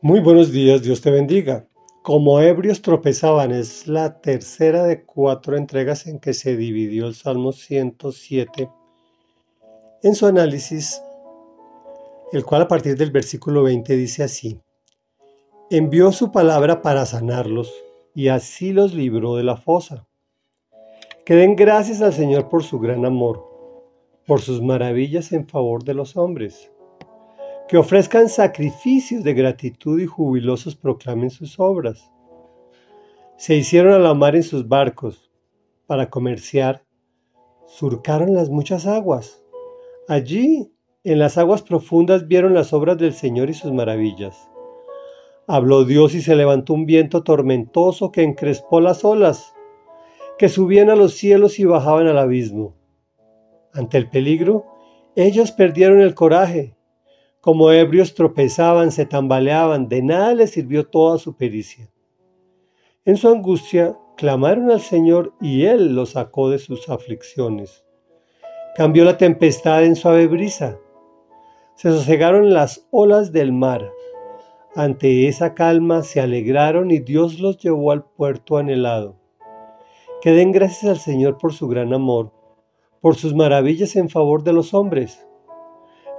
Muy buenos días, Dios te bendiga. Como ebrios tropezaban es la tercera de cuatro entregas en que se dividió el Salmo 107 en su análisis, el cual a partir del versículo 20 dice así, envió su palabra para sanarlos y así los libró de la fosa. Que den gracias al Señor por su gran amor, por sus maravillas en favor de los hombres que ofrezcan sacrificios de gratitud y jubilosos proclamen sus obras. Se hicieron a la mar en sus barcos para comerciar, surcaron las muchas aguas. Allí, en las aguas profundas, vieron las obras del Señor y sus maravillas. Habló Dios y se levantó un viento tormentoso que encrespó las olas, que subían a los cielos y bajaban al abismo. Ante el peligro, ellos perdieron el coraje como ebrios tropezaban, se tambaleaban, de nada les sirvió toda su pericia. En su angustia clamaron al Señor y Él los sacó de sus aflicciones. Cambió la tempestad en suave brisa. Se sosegaron las olas del mar. Ante esa calma se alegraron y Dios los llevó al puerto anhelado. Que den gracias al Señor por su gran amor, por sus maravillas en favor de los hombres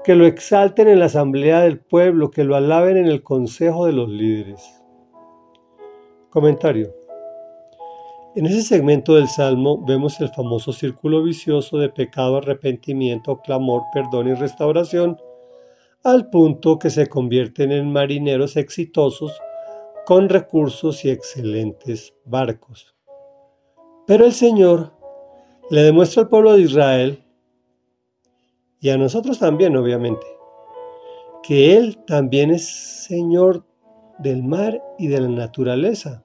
que lo exalten en la asamblea del pueblo, que lo alaben en el consejo de los líderes. Comentario. En ese segmento del Salmo vemos el famoso círculo vicioso de pecado, arrepentimiento, clamor, perdón y restauración, al punto que se convierten en marineros exitosos con recursos y excelentes barcos. Pero el Señor le demuestra al pueblo de Israel y a nosotros también, obviamente, que Él también es Señor del mar y de la naturaleza.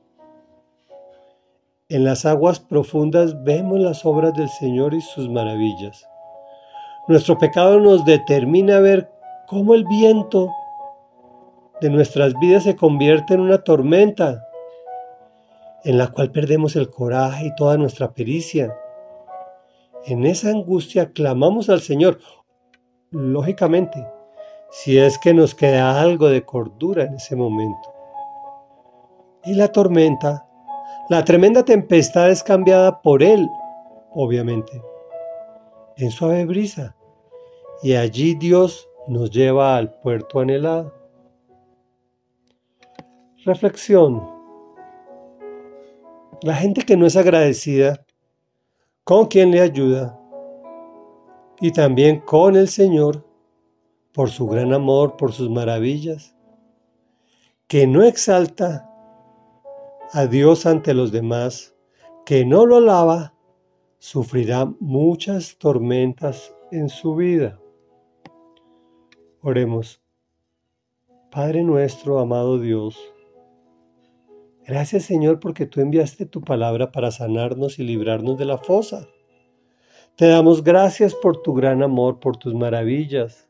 En las aguas profundas vemos las obras del Señor y sus maravillas. Nuestro pecado nos determina a ver cómo el viento de nuestras vidas se convierte en una tormenta en la cual perdemos el coraje y toda nuestra pericia. En esa angustia clamamos al Señor, lógicamente, si es que nos queda algo de cordura en ese momento. Y la tormenta, la tremenda tempestad es cambiada por Él, obviamente, en suave brisa. Y allí Dios nos lleva al puerto anhelado. Reflexión. La gente que no es agradecida, ¿con quien le ayuda? Y también con el Señor por su gran amor, por sus maravillas, que no exalta a Dios ante los demás, que no lo alaba, sufrirá muchas tormentas en su vida. Oremos. Padre nuestro, amado Dios, gracias Señor porque tú enviaste tu palabra para sanarnos y librarnos de la fosa. Te damos gracias por tu gran amor, por tus maravillas.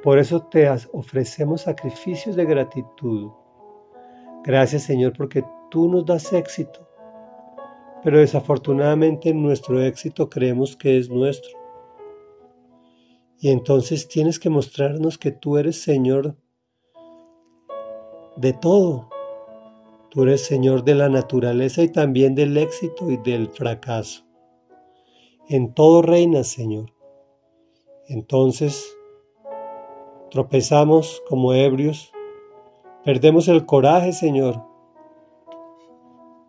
Por eso te ofrecemos sacrificios de gratitud. Gracias Señor porque tú nos das éxito. Pero desafortunadamente nuestro éxito creemos que es nuestro. Y entonces tienes que mostrarnos que tú eres Señor de todo. Tú eres Señor de la naturaleza y también del éxito y del fracaso. En todo reina, Señor. Entonces tropezamos como ebrios, perdemos el coraje, Señor.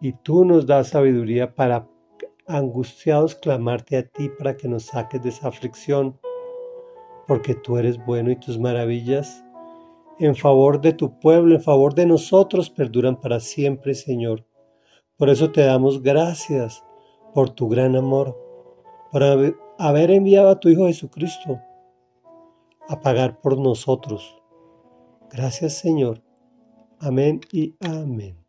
Y tú nos das sabiduría para angustiados clamarte a ti para que nos saques de esa aflicción, porque tú eres bueno y tus maravillas en favor de tu pueblo, en favor de nosotros, perduran para siempre, Señor. Por eso te damos gracias por tu gran amor por haber enviado a tu Hijo Jesucristo a pagar por nosotros. Gracias Señor. Amén y amén.